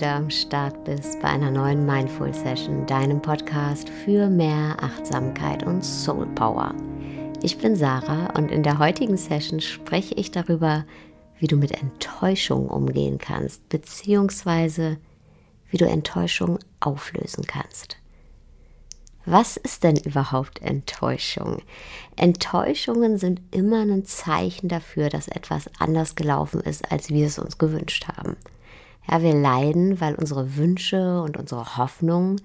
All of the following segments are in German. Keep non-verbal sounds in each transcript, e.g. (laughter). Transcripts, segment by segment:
wieder am Start bist bei einer neuen Mindful Session, deinem Podcast für mehr Achtsamkeit und Soul Power. Ich bin Sarah und in der heutigen Session spreche ich darüber, wie du mit Enttäuschung umgehen kannst, beziehungsweise wie du Enttäuschung auflösen kannst. Was ist denn überhaupt Enttäuschung? Enttäuschungen sind immer ein Zeichen dafür, dass etwas anders gelaufen ist, als wir es uns gewünscht haben. Ja, wir leiden, weil unsere Wünsche und unsere Hoffnungen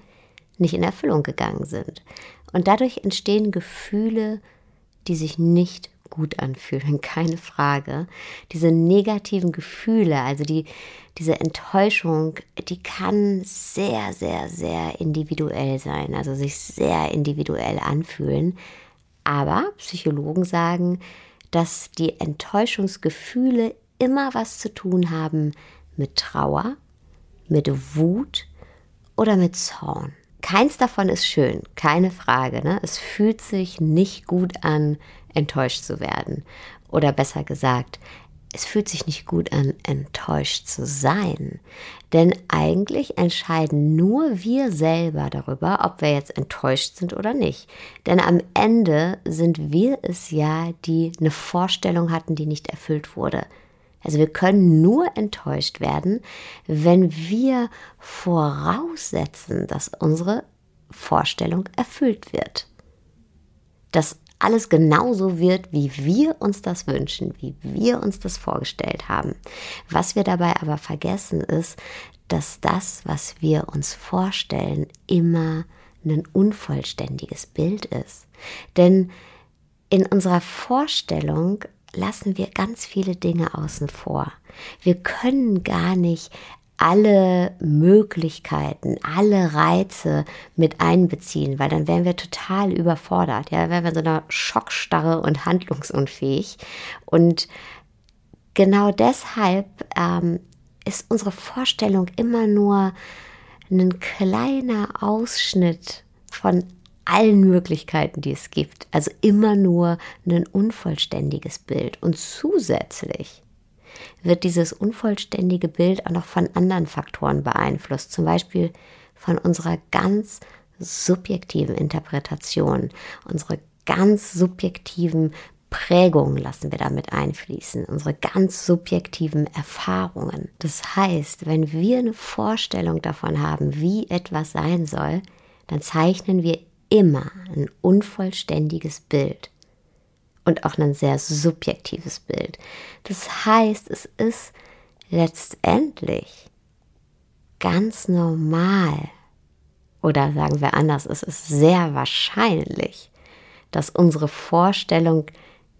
nicht in Erfüllung gegangen sind. Und dadurch entstehen Gefühle, die sich nicht gut anfühlen, (laughs) keine Frage. Diese negativen Gefühle, also die, diese Enttäuschung, die kann sehr, sehr, sehr individuell sein, also sich sehr individuell anfühlen. Aber Psychologen sagen, dass die Enttäuschungsgefühle immer was zu tun haben mit Trauer, mit Wut oder mit Zorn. Keins davon ist schön, keine Frage. Ne? Es fühlt sich nicht gut an, enttäuscht zu werden. Oder besser gesagt, es fühlt sich nicht gut an, enttäuscht zu sein. Denn eigentlich entscheiden nur wir selber darüber, ob wir jetzt enttäuscht sind oder nicht. Denn am Ende sind wir es ja, die eine Vorstellung hatten, die nicht erfüllt wurde. Also wir können nur enttäuscht werden, wenn wir voraussetzen, dass unsere Vorstellung erfüllt wird. Dass alles genauso wird, wie wir uns das wünschen, wie wir uns das vorgestellt haben. Was wir dabei aber vergessen ist, dass das, was wir uns vorstellen, immer ein unvollständiges Bild ist. Denn in unserer Vorstellung lassen wir ganz viele Dinge außen vor. Wir können gar nicht alle Möglichkeiten, alle Reize mit einbeziehen, weil dann wären wir total überfordert. Ja, dann wären wir so einer Schockstarre und handlungsunfähig. Und genau deshalb ähm, ist unsere Vorstellung immer nur ein kleiner Ausschnitt von allen Möglichkeiten, die es gibt. Also immer nur ein unvollständiges Bild. Und zusätzlich wird dieses unvollständige Bild auch noch von anderen Faktoren beeinflusst, zum Beispiel von unserer ganz subjektiven Interpretation, unsere ganz subjektiven Prägungen lassen wir damit einfließen, unsere ganz subjektiven Erfahrungen. Das heißt, wenn wir eine Vorstellung davon haben, wie etwas sein soll, dann zeichnen wir immer ein unvollständiges Bild und auch ein sehr subjektives Bild. Das heißt, es ist letztendlich ganz normal oder sagen wir anders, es ist sehr wahrscheinlich, dass unsere Vorstellung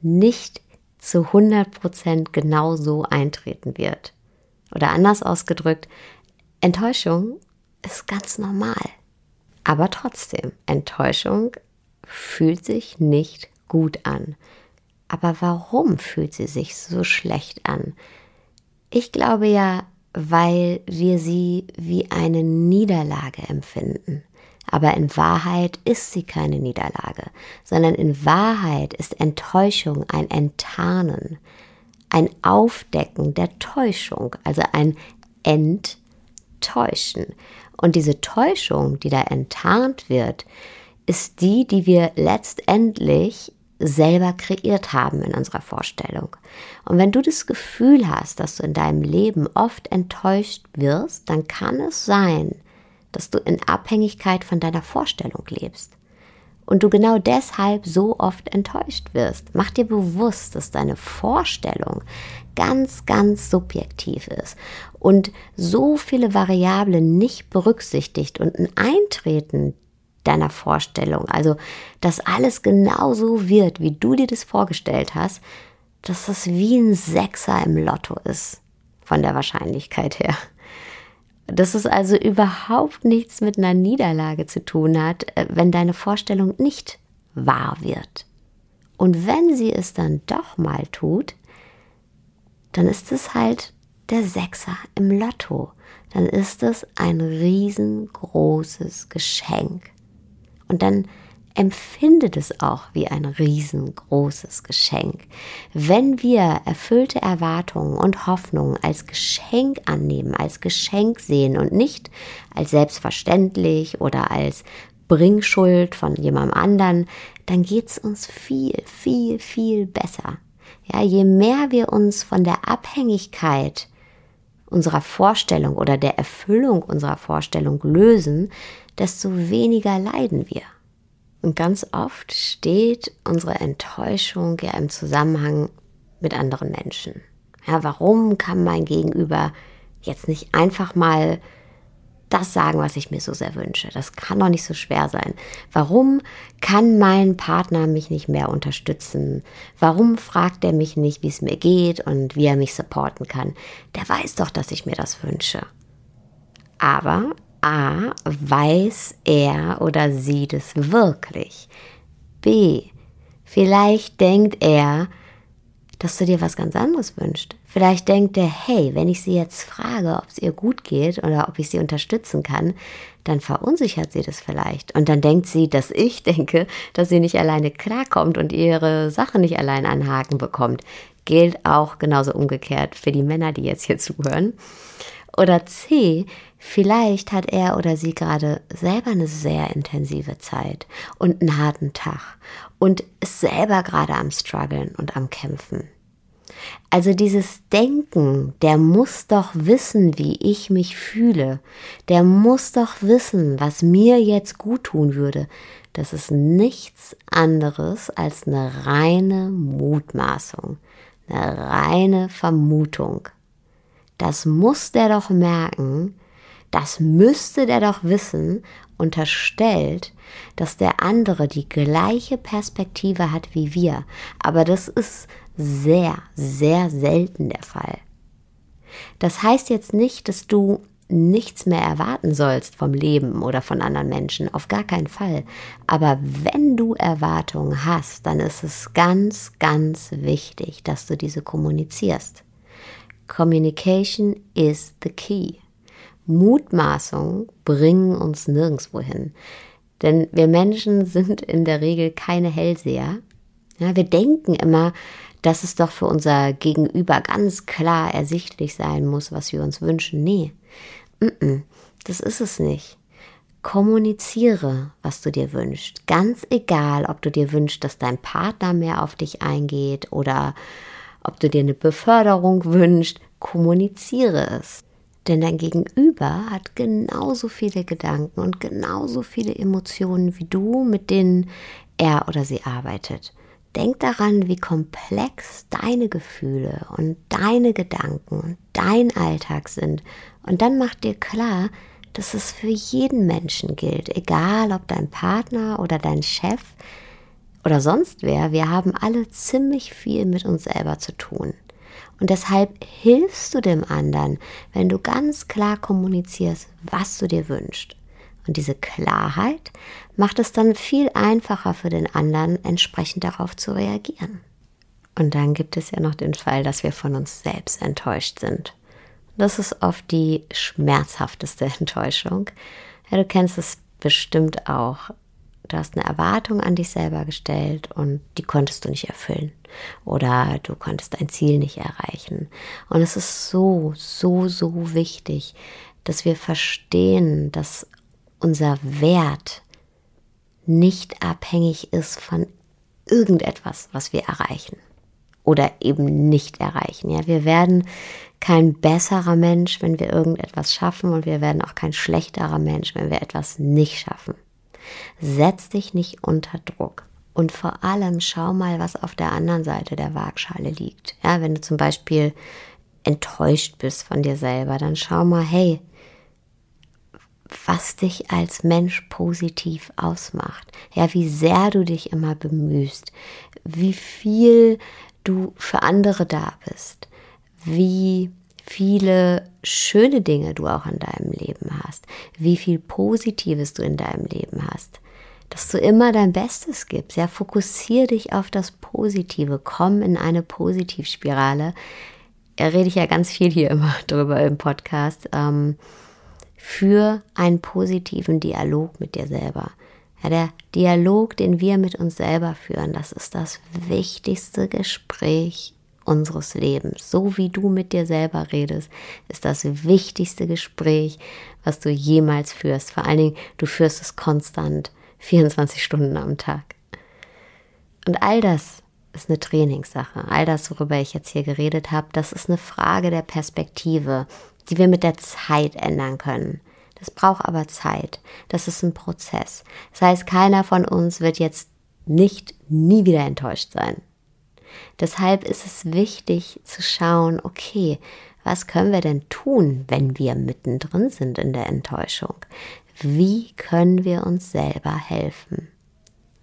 nicht zu 100% genau so eintreten wird. Oder anders ausgedrückt, Enttäuschung ist ganz normal. Aber trotzdem, Enttäuschung fühlt sich nicht gut an. Aber warum fühlt sie sich so schlecht an? Ich glaube ja, weil wir sie wie eine Niederlage empfinden. Aber in Wahrheit ist sie keine Niederlage, sondern in Wahrheit ist Enttäuschung ein Enttarnen, ein Aufdecken der Täuschung, also ein Enttäuschen. Und diese Täuschung, die da enttarnt wird, ist die, die wir letztendlich selber kreiert haben in unserer Vorstellung. Und wenn du das Gefühl hast, dass du in deinem Leben oft enttäuscht wirst, dann kann es sein, dass du in Abhängigkeit von deiner Vorstellung lebst. Und du genau deshalb so oft enttäuscht wirst. Mach dir bewusst, dass deine Vorstellung ganz, ganz subjektiv ist und so viele Variablen nicht berücksichtigt und ein Eintreten deiner Vorstellung. Also, dass alles genauso wird, wie du dir das vorgestellt hast, dass das wie ein Sechser im Lotto ist, von der Wahrscheinlichkeit her. Dass es also überhaupt nichts mit einer Niederlage zu tun hat, äh, wenn deine Vorstellung nicht wahr wird. Und wenn sie es dann doch mal tut, dann ist es halt der Sechser im Lotto. Dann ist es ein riesengroßes Geschenk. Und dann empfindet es auch wie ein riesengroßes Geschenk. Wenn wir erfüllte Erwartungen und Hoffnungen als Geschenk annehmen, als Geschenk sehen und nicht als selbstverständlich oder als Bringschuld von jemandem anderen, dann geht es uns viel, viel, viel besser. Ja, je mehr wir uns von der Abhängigkeit unserer Vorstellung oder der Erfüllung unserer Vorstellung lösen, desto weniger leiden wir. Und ganz oft steht unsere Enttäuschung ja im Zusammenhang mit anderen Menschen. Ja, warum kann mein Gegenüber jetzt nicht einfach mal das sagen, was ich mir so sehr wünsche. Das kann doch nicht so schwer sein. Warum kann mein Partner mich nicht mehr unterstützen? Warum fragt er mich nicht, wie es mir geht und wie er mich supporten kann? Der weiß doch, dass ich mir das wünsche. Aber A, weiß er oder sie das wirklich? B, vielleicht denkt er, dass du dir was ganz anderes wünschst. Vielleicht denkt er, hey, wenn ich sie jetzt frage, ob es ihr gut geht oder ob ich sie unterstützen kann, dann verunsichert sie das vielleicht. Und dann denkt sie, dass ich denke, dass sie nicht alleine klarkommt und ihre Sache nicht allein an Haken bekommt. Gilt auch genauso umgekehrt für die Männer, die jetzt hier zuhören. Oder C, vielleicht hat er oder sie gerade selber eine sehr intensive Zeit und einen harten Tag und ist selber gerade am struggeln und am kämpfen. Also dieses Denken, der muss doch wissen, wie ich mich fühle, der muss doch wissen, was mir jetzt gut tun würde. Das ist nichts anderes als eine reine Mutmaßung, eine reine Vermutung. Das muss der doch merken, das müsste der doch wissen, unterstellt, dass der andere die gleiche Perspektive hat wie wir. Aber das ist sehr, sehr selten der Fall. Das heißt jetzt nicht, dass du nichts mehr erwarten sollst vom Leben oder von anderen Menschen, auf gar keinen Fall. Aber wenn du Erwartungen hast, dann ist es ganz, ganz wichtig, dass du diese kommunizierst. Communication is the key. Mutmaßungen bringen uns nirgendwo hin. Denn wir Menschen sind in der Regel keine Hellseher. Ja, wir denken immer, dass es doch für unser Gegenüber ganz klar ersichtlich sein muss, was wir uns wünschen. Nee, das ist es nicht. Kommuniziere, was du dir wünschst. Ganz egal, ob du dir wünschst, dass dein Partner mehr auf dich eingeht oder ob du dir eine Beförderung wünschst, kommuniziere es. Denn dein Gegenüber hat genauso viele Gedanken und genauso viele Emotionen wie du, mit denen er oder sie arbeitet. Denk daran, wie komplex deine Gefühle und deine Gedanken und dein Alltag sind. Und dann mach dir klar, dass es für jeden Menschen gilt, egal ob dein Partner oder dein Chef oder sonst wer, wir haben alle ziemlich viel mit uns selber zu tun. Und deshalb hilfst du dem anderen, wenn du ganz klar kommunizierst, was du dir wünschst. Und diese Klarheit macht es dann viel einfacher für den anderen, entsprechend darauf zu reagieren. Und dann gibt es ja noch den Fall, dass wir von uns selbst enttäuscht sind. Das ist oft die schmerzhafteste (laughs) Enttäuschung. Ja, du kennst es bestimmt auch. Du hast eine Erwartung an dich selber gestellt und die konntest du nicht erfüllen. Oder du konntest dein Ziel nicht erreichen. Und es ist so, so, so wichtig, dass wir verstehen, dass unser Wert nicht abhängig ist von irgendetwas, was wir erreichen oder eben nicht erreichen. Ja, wir werden kein besserer Mensch, wenn wir irgendetwas schaffen und wir werden auch kein schlechterer Mensch, wenn wir etwas nicht schaffen. Setz dich nicht unter Druck. Und vor allem schau mal, was auf der anderen Seite der Waagschale liegt. Ja, wenn du zum Beispiel enttäuscht bist von dir selber, dann schau mal, hey, was dich als Mensch positiv ausmacht. Ja, wie sehr du dich immer bemühst, wie viel du für andere da bist, wie viele schöne Dinge du auch in deinem Leben hast, wie viel Positives du in deinem Leben hast, dass du immer dein Bestes gibst. Ja, fokussiere dich auf das Positive, komm in eine Positivspirale. Da rede ich ja ganz viel hier immer (laughs) drüber im Podcast. Ähm, für einen positiven Dialog mit dir selber. Ja, der Dialog, den wir mit uns selber führen, das ist das wichtigste Gespräch unseres Lebens. So wie du mit dir selber redest, ist das wichtigste Gespräch, was du jemals führst. Vor allen Dingen, du führst es konstant, 24 Stunden am Tag. Und all das ist eine Trainingssache. All das, worüber ich jetzt hier geredet habe, das ist eine Frage der Perspektive, die wir mit der Zeit ändern können. Das braucht aber Zeit. Das ist ein Prozess. Das heißt, keiner von uns wird jetzt nicht nie wieder enttäuscht sein. Deshalb ist es wichtig zu schauen, okay, was können wir denn tun, wenn wir mittendrin sind in der Enttäuschung? Wie können wir uns selber helfen?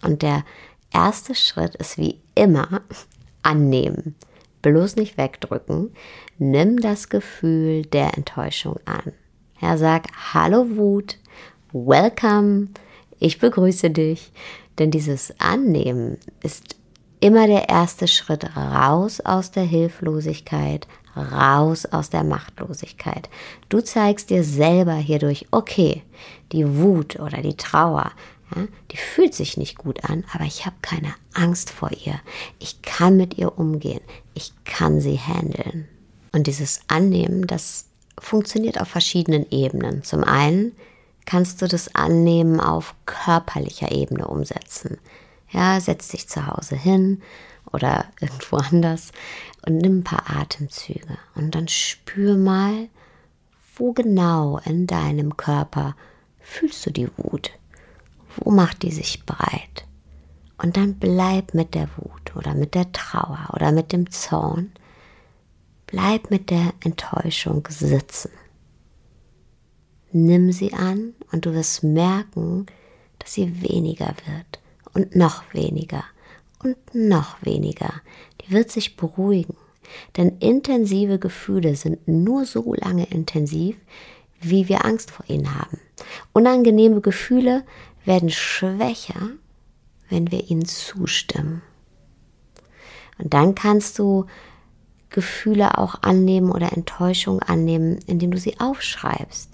Und der erste Schritt ist wie immer (laughs) annehmen. Bloß nicht wegdrücken. Nimm das Gefühl der Enttäuschung an. Ja, sag Hallo Wut, welcome, ich begrüße dich. Denn dieses Annehmen ist immer der erste Schritt raus aus der Hilflosigkeit, raus aus der Machtlosigkeit. Du zeigst dir selber hierdurch, okay, die Wut oder die Trauer, ja, die fühlt sich nicht gut an, aber ich habe keine Angst vor ihr. Ich kann mit ihr umgehen. Ich kann sie handeln. Und dieses Annehmen, das funktioniert auf verschiedenen Ebenen. Zum einen kannst du das Annehmen auf körperlicher Ebene umsetzen. Ja, setz dich zu Hause hin oder (laughs) irgendwo anders und nimm ein paar Atemzüge und dann spür mal, wo genau in deinem Körper fühlst du die Wut? Wo macht die sich breit? Und dann bleib mit der Wut oder mit der Trauer oder mit dem Zorn. Bleib mit der Enttäuschung sitzen. Nimm sie an und du wirst merken, dass sie weniger wird und noch weniger und noch weniger. Die wird sich beruhigen. Denn intensive Gefühle sind nur so lange intensiv, wie wir Angst vor ihnen haben. Unangenehme Gefühle werden schwächer, wenn wir ihnen zustimmen. Und dann kannst du Gefühle auch annehmen oder Enttäuschung annehmen, indem du sie aufschreibst.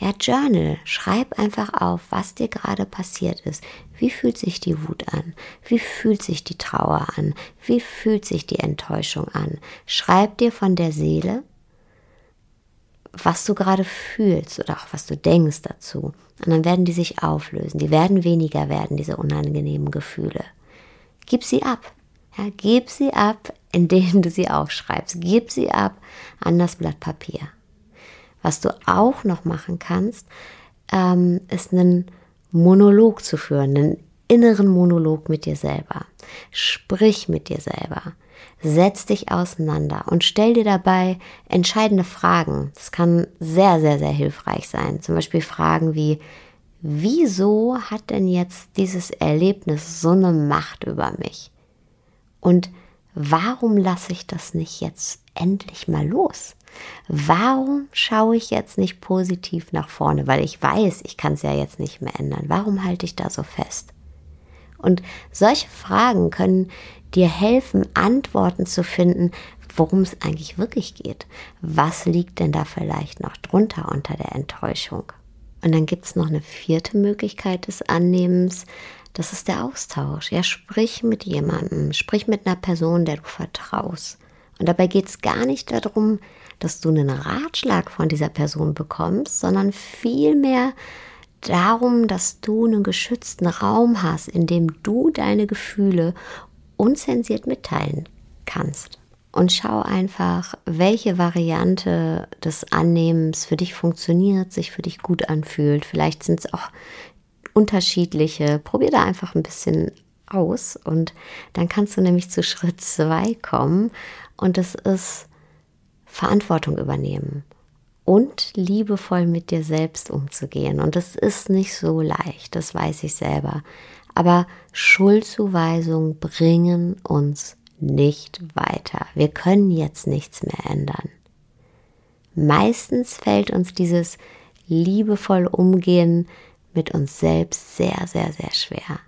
Ja, Journal. Schreib einfach auf, was dir gerade passiert ist. Wie fühlt sich die Wut an? Wie fühlt sich die Trauer an? Wie fühlt sich die Enttäuschung an? Schreib dir von der Seele, was du gerade fühlst oder auch was du denkst dazu. Und dann werden die sich auflösen. Die werden weniger werden, diese unangenehmen Gefühle. Gib sie ab. Ja, gib sie ab, indem du sie aufschreibst. Gib sie ab an das Blatt Papier. Was du auch noch machen kannst, ähm, ist einen Monolog zu führen, einen inneren Monolog mit dir selber. Sprich mit dir selber. Setz dich auseinander und stell dir dabei entscheidende Fragen. Das kann sehr, sehr, sehr hilfreich sein. Zum Beispiel Fragen wie, wieso hat denn jetzt dieses Erlebnis so eine Macht über mich? Und warum lasse ich das nicht jetzt endlich mal los? Warum schaue ich jetzt nicht positiv nach vorne? Weil ich weiß, ich kann es ja jetzt nicht mehr ändern. Warum halte ich da so fest? Und solche Fragen können dir helfen, Antworten zu finden, worum es eigentlich wirklich geht. Was liegt denn da vielleicht noch drunter unter der Enttäuschung? Und dann gibt es noch eine vierte Möglichkeit des Annehmens. Das ist der Austausch. Ja, sprich mit jemandem, sprich mit einer Person, der du vertraust. Und dabei geht es gar nicht darum, dass du einen Ratschlag von dieser Person bekommst, sondern vielmehr darum, dass du einen geschützten Raum hast, in dem du deine Gefühle unzensiert mitteilen kannst. Und schau einfach, welche Variante des Annehmens für dich funktioniert, sich für dich gut anfühlt. Vielleicht sind es auch unterschiedliche. Probier da einfach ein bisschen aus und dann kannst du nämlich zu Schritt zwei kommen und das ist Verantwortung übernehmen und liebevoll mit dir selbst umzugehen. Und das ist nicht so leicht, das weiß ich selber. Aber Schuldzuweisungen bringen uns nicht weiter. Wir können jetzt nichts mehr ändern. Meistens fällt uns dieses liebevoll Umgehen mit uns selbst sehr, sehr, sehr schwer,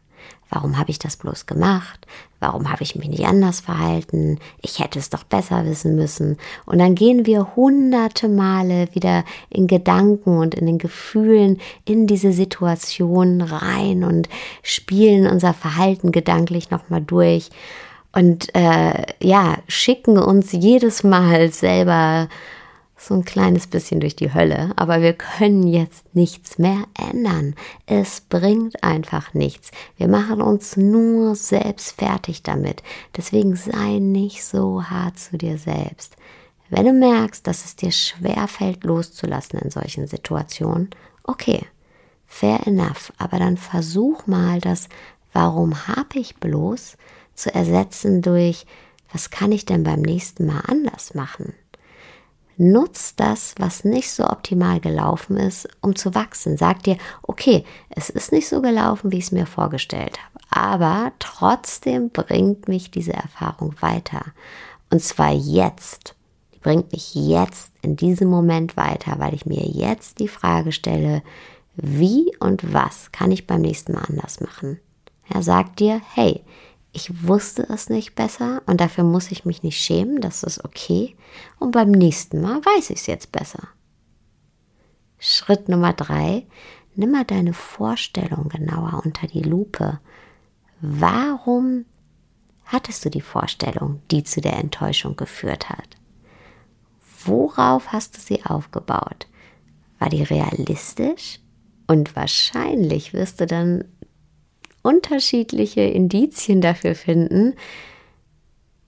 warum habe ich das bloß gemacht? Warum habe ich mich nicht anders verhalten? Ich hätte es doch besser wissen müssen. Und dann gehen wir hunderte Male wieder in Gedanken und in den Gefühlen in diese Situation rein und spielen unser Verhalten gedanklich nochmal durch und äh, ja, schicken uns jedes Mal selber so ein kleines bisschen durch die Hölle, aber wir können jetzt nichts mehr ändern. Es bringt einfach nichts. Wir machen uns nur selbst fertig damit. Deswegen sei nicht so hart zu dir selbst. Wenn du merkst, dass es dir schwer fällt, loszulassen in solchen Situationen, okay, fair enough, aber dann versuch mal das, warum habe ich bloß, zu ersetzen durch, was kann ich denn beim nächsten Mal anders machen? Nutz das, was nicht so optimal gelaufen ist, um zu wachsen. Sag dir, okay, es ist nicht so gelaufen, wie ich es mir vorgestellt habe, aber trotzdem bringt mich diese Erfahrung weiter. Und zwar jetzt. Die bringt mich jetzt in diesem Moment weiter, weil ich mir jetzt die Frage stelle, wie und was kann ich beim nächsten Mal anders machen? Er sagt dir, hey, ich wusste es nicht besser und dafür muss ich mich nicht schämen, das ist okay. Und beim nächsten Mal weiß ich es jetzt besser. Schritt Nummer drei, nimm mal deine Vorstellung genauer unter die Lupe. Warum hattest du die Vorstellung, die zu der Enttäuschung geführt hat? Worauf hast du sie aufgebaut? War die realistisch? Und wahrscheinlich wirst du dann unterschiedliche Indizien dafür finden,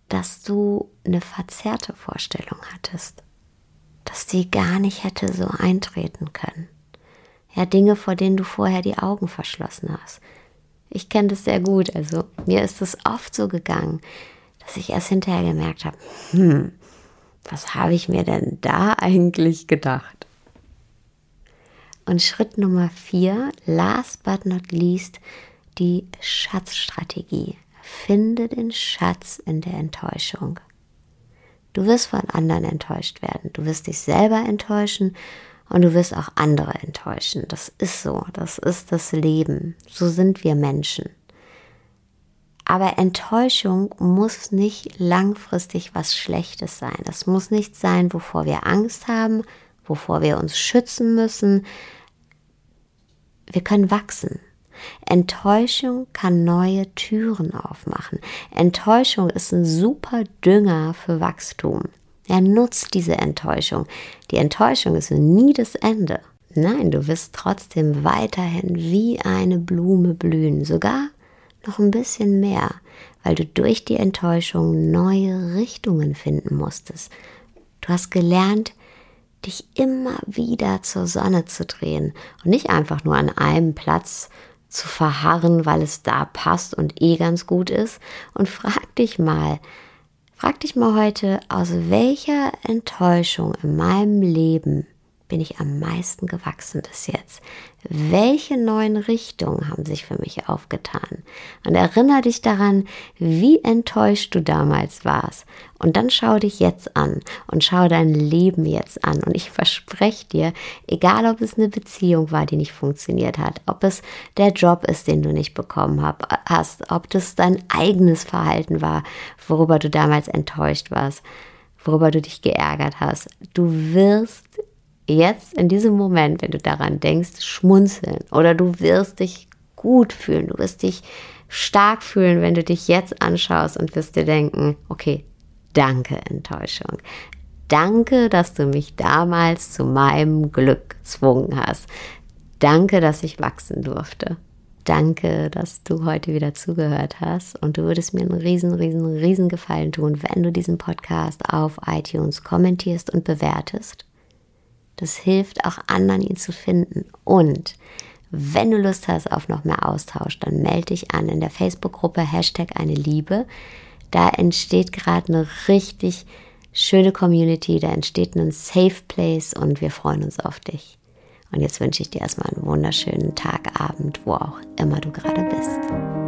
dass du eine verzerrte Vorstellung hattest, dass die gar nicht hätte so eintreten können. Ja, Dinge, vor denen du vorher die Augen verschlossen hast. Ich kenne das sehr gut, also mir ist es oft so gegangen, dass ich erst hinterher gemerkt habe, hm, was habe ich mir denn da eigentlich gedacht? Und Schritt Nummer vier, last but not least, die Schatzstrategie. Finde den Schatz in der Enttäuschung. Du wirst von anderen enttäuscht werden. Du wirst dich selber enttäuschen und du wirst auch andere enttäuschen. Das ist so. Das ist das Leben. So sind wir Menschen. Aber Enttäuschung muss nicht langfristig was Schlechtes sein. Das muss nicht sein, wovor wir Angst haben, wovor wir uns schützen müssen. Wir können wachsen. Enttäuschung kann neue Türen aufmachen. Enttäuschung ist ein super Dünger für Wachstum. Er nutzt diese Enttäuschung. Die Enttäuschung ist nie das Ende. Nein, du wirst trotzdem weiterhin wie eine Blume blühen, sogar noch ein bisschen mehr, weil du durch die Enttäuschung neue Richtungen finden musstest. Du hast gelernt, dich immer wieder zur Sonne zu drehen und nicht einfach nur an einem Platz zu verharren, weil es da passt und eh ganz gut ist. Und frag dich mal, frag dich mal heute, aus welcher Enttäuschung in meinem Leben bin ich am meisten gewachsen bis jetzt? Welche neuen Richtungen haben sich für mich aufgetan? Und erinnere dich daran, wie enttäuscht du damals warst. Und dann schau dich jetzt an und schau dein Leben jetzt an. Und ich verspreche dir, egal ob es eine Beziehung war, die nicht funktioniert hat, ob es der Job ist, den du nicht bekommen hast, ob das dein eigenes Verhalten war, worüber du damals enttäuscht warst, worüber du dich geärgert hast, du wirst jetzt in diesem Moment, wenn du daran denkst, schmunzeln oder du wirst dich gut fühlen, du wirst dich stark fühlen, wenn du dich jetzt anschaust und wirst dir denken, okay, danke Enttäuschung. Danke, dass du mich damals zu meinem Glück gezwungen hast. Danke, dass ich wachsen durfte. Danke, dass du heute wieder zugehört hast und du würdest mir einen riesen, riesen, riesen Gefallen tun, wenn du diesen Podcast auf iTunes kommentierst und bewertest. Das hilft auch anderen, ihn zu finden. Und wenn du Lust hast auf noch mehr Austausch, dann melde dich an in der Facebook-Gruppe Hashtag eine Liebe. Da entsteht gerade eine richtig schöne Community, da entsteht ein Safe Place und wir freuen uns auf dich. Und jetzt wünsche ich dir erstmal einen wunderschönen Tag, Abend, wo auch immer du gerade bist.